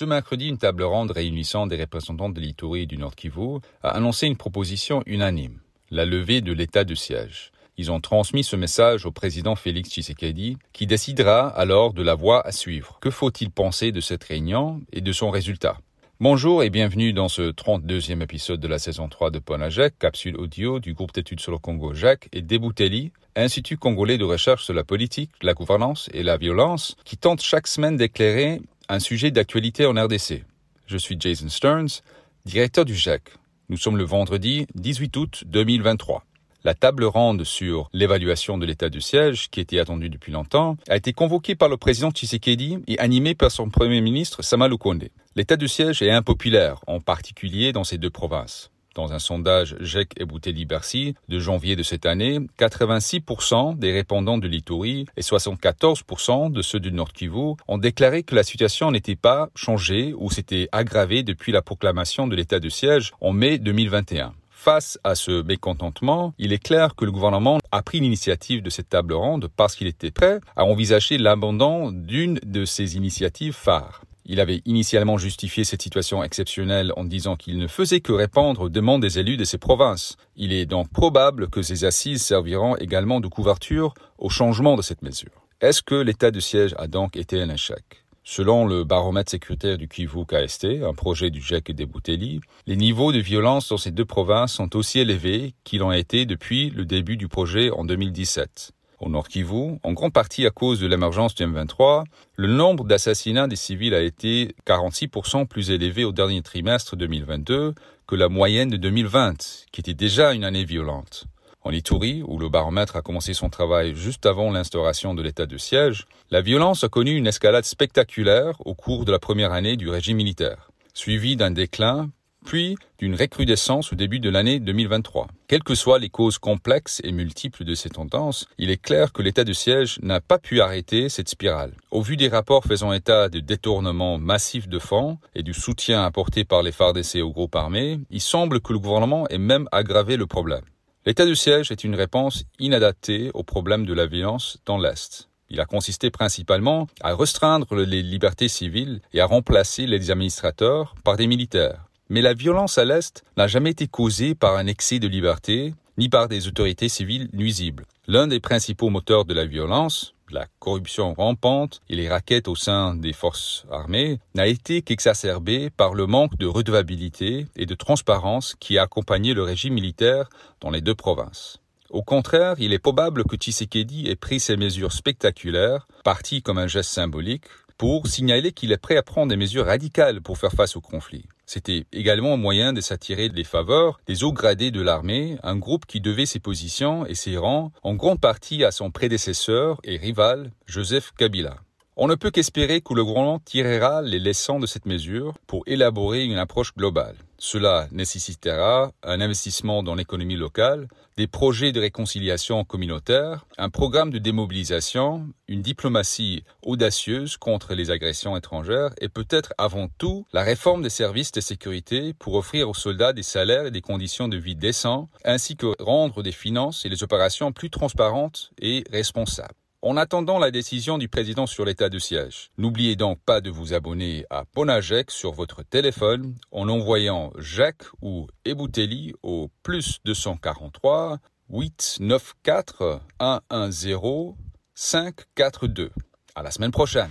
Ce mercredi, une table ronde réunissant des représentants de l'Itourie et du Nord Kivu a annoncé une proposition unanime, la levée de l'état de siège. Ils ont transmis ce message au président Félix Tshisekedi, qui décidera alors de la voie à suivre. Que faut-il penser de cette réunion et de son résultat? Bonjour et bienvenue dans ce 32e épisode de la saison 3 de Ponajek, capsule audio du groupe d'études sur le Congo Jacques et Debouteli, Institut congolais de recherche sur la politique, la gouvernance et la violence, qui tente chaque semaine d'éclairer un sujet d'actualité en RDC. Je suis Jason Stearns, directeur du GEC. Nous sommes le vendredi 18 août 2023. La table ronde sur l'évaluation de l'état du siège, qui était attendue depuis longtemps, a été convoquée par le président Tshisekedi et animée par son premier ministre Samalukonde. L'état du siège est impopulaire, en particulier dans ces deux provinces. Dans un sondage GEC et Bouteli-Bercy de janvier de cette année, 86% des répondants de l'Itourie et 74% de ceux du Nord Kivu ont déclaré que la situation n'était pas changée ou s'était aggravée depuis la proclamation de l'état de siège en mai 2021. Face à ce mécontentement, il est clair que le gouvernement a pris l'initiative de cette table ronde parce qu'il était prêt à envisager l'abandon d'une de ses initiatives phares. Il avait initialement justifié cette situation exceptionnelle en disant qu'il ne faisait que répondre aux demandes des élus de ces provinces. Il est donc probable que ces assises serviront également de couverture au changement de cette mesure. Est-ce que l'état de siège a donc été un échec? Selon le baromètre sécuritaire du Kivu KST, un projet du GEC et des Boutelli, les niveaux de violence dans ces deux provinces sont aussi élevés qu'ils l'ont été depuis le début du projet en 2017 au Nord Kivu, en grande partie à cause de l'émergence du M23, le nombre d'assassinats des civils a été 46% plus élevé au dernier trimestre 2022 que la moyenne de 2020, qui était déjà une année violente. En Ituri, où le baromètre a commencé son travail juste avant l'instauration de l'état de siège, la violence a connu une escalade spectaculaire au cours de la première année du régime militaire, suivie d'un déclin puis d'une recrudescence au début de l'année 2023. Quelles que soient les causes complexes et multiples de ces tendances, il est clair que l'état de siège n'a pas pu arrêter cette spirale. Au vu des rapports faisant état de détournements massifs de fonds et du soutien apporté par les FARDC aux groupes armés, il semble que le gouvernement ait même aggravé le problème. L'état de siège est une réponse inadaptée au problème de la violence dans l'Est. Il a consisté principalement à restreindre les libertés civiles et à remplacer les administrateurs par des militaires. Mais la violence à l'Est n'a jamais été causée par un excès de liberté, ni par des autorités civiles nuisibles. L'un des principaux moteurs de la violence, la corruption rampante et les raquettes au sein des forces armées, n'a été qu'exacerbé par le manque de redevabilité et de transparence qui a accompagné le régime militaire dans les deux provinces. Au contraire, il est probable que Tshisekedi ait pris ces mesures spectaculaires, parties comme un geste symbolique, pour signaler qu'il est prêt à prendre des mesures radicales pour faire face au conflit. C'était également un moyen de s'attirer les faveurs des hauts gradés de l'armée, un groupe qui devait ses positions et ses rangs en grande partie à son prédécesseur et rival, Joseph Kabila. On ne peut qu'espérer que le gouvernement tirera les leçons de cette mesure pour élaborer une approche globale. Cela nécessitera un investissement dans l'économie locale, des projets de réconciliation communautaire, un programme de démobilisation, une diplomatie audacieuse contre les agressions étrangères et peut-être avant tout la réforme des services de sécurité pour offrir aux soldats des salaires et des conditions de vie décents, ainsi que rendre des finances et les opérations plus transparentes et responsables. En attendant la décision du président sur l'état de siège, n'oubliez donc pas de vous abonner à Ponajek sur votre téléphone en envoyant Jacques ou Ebouteli au plus 243 894 110 542. À la semaine prochaine.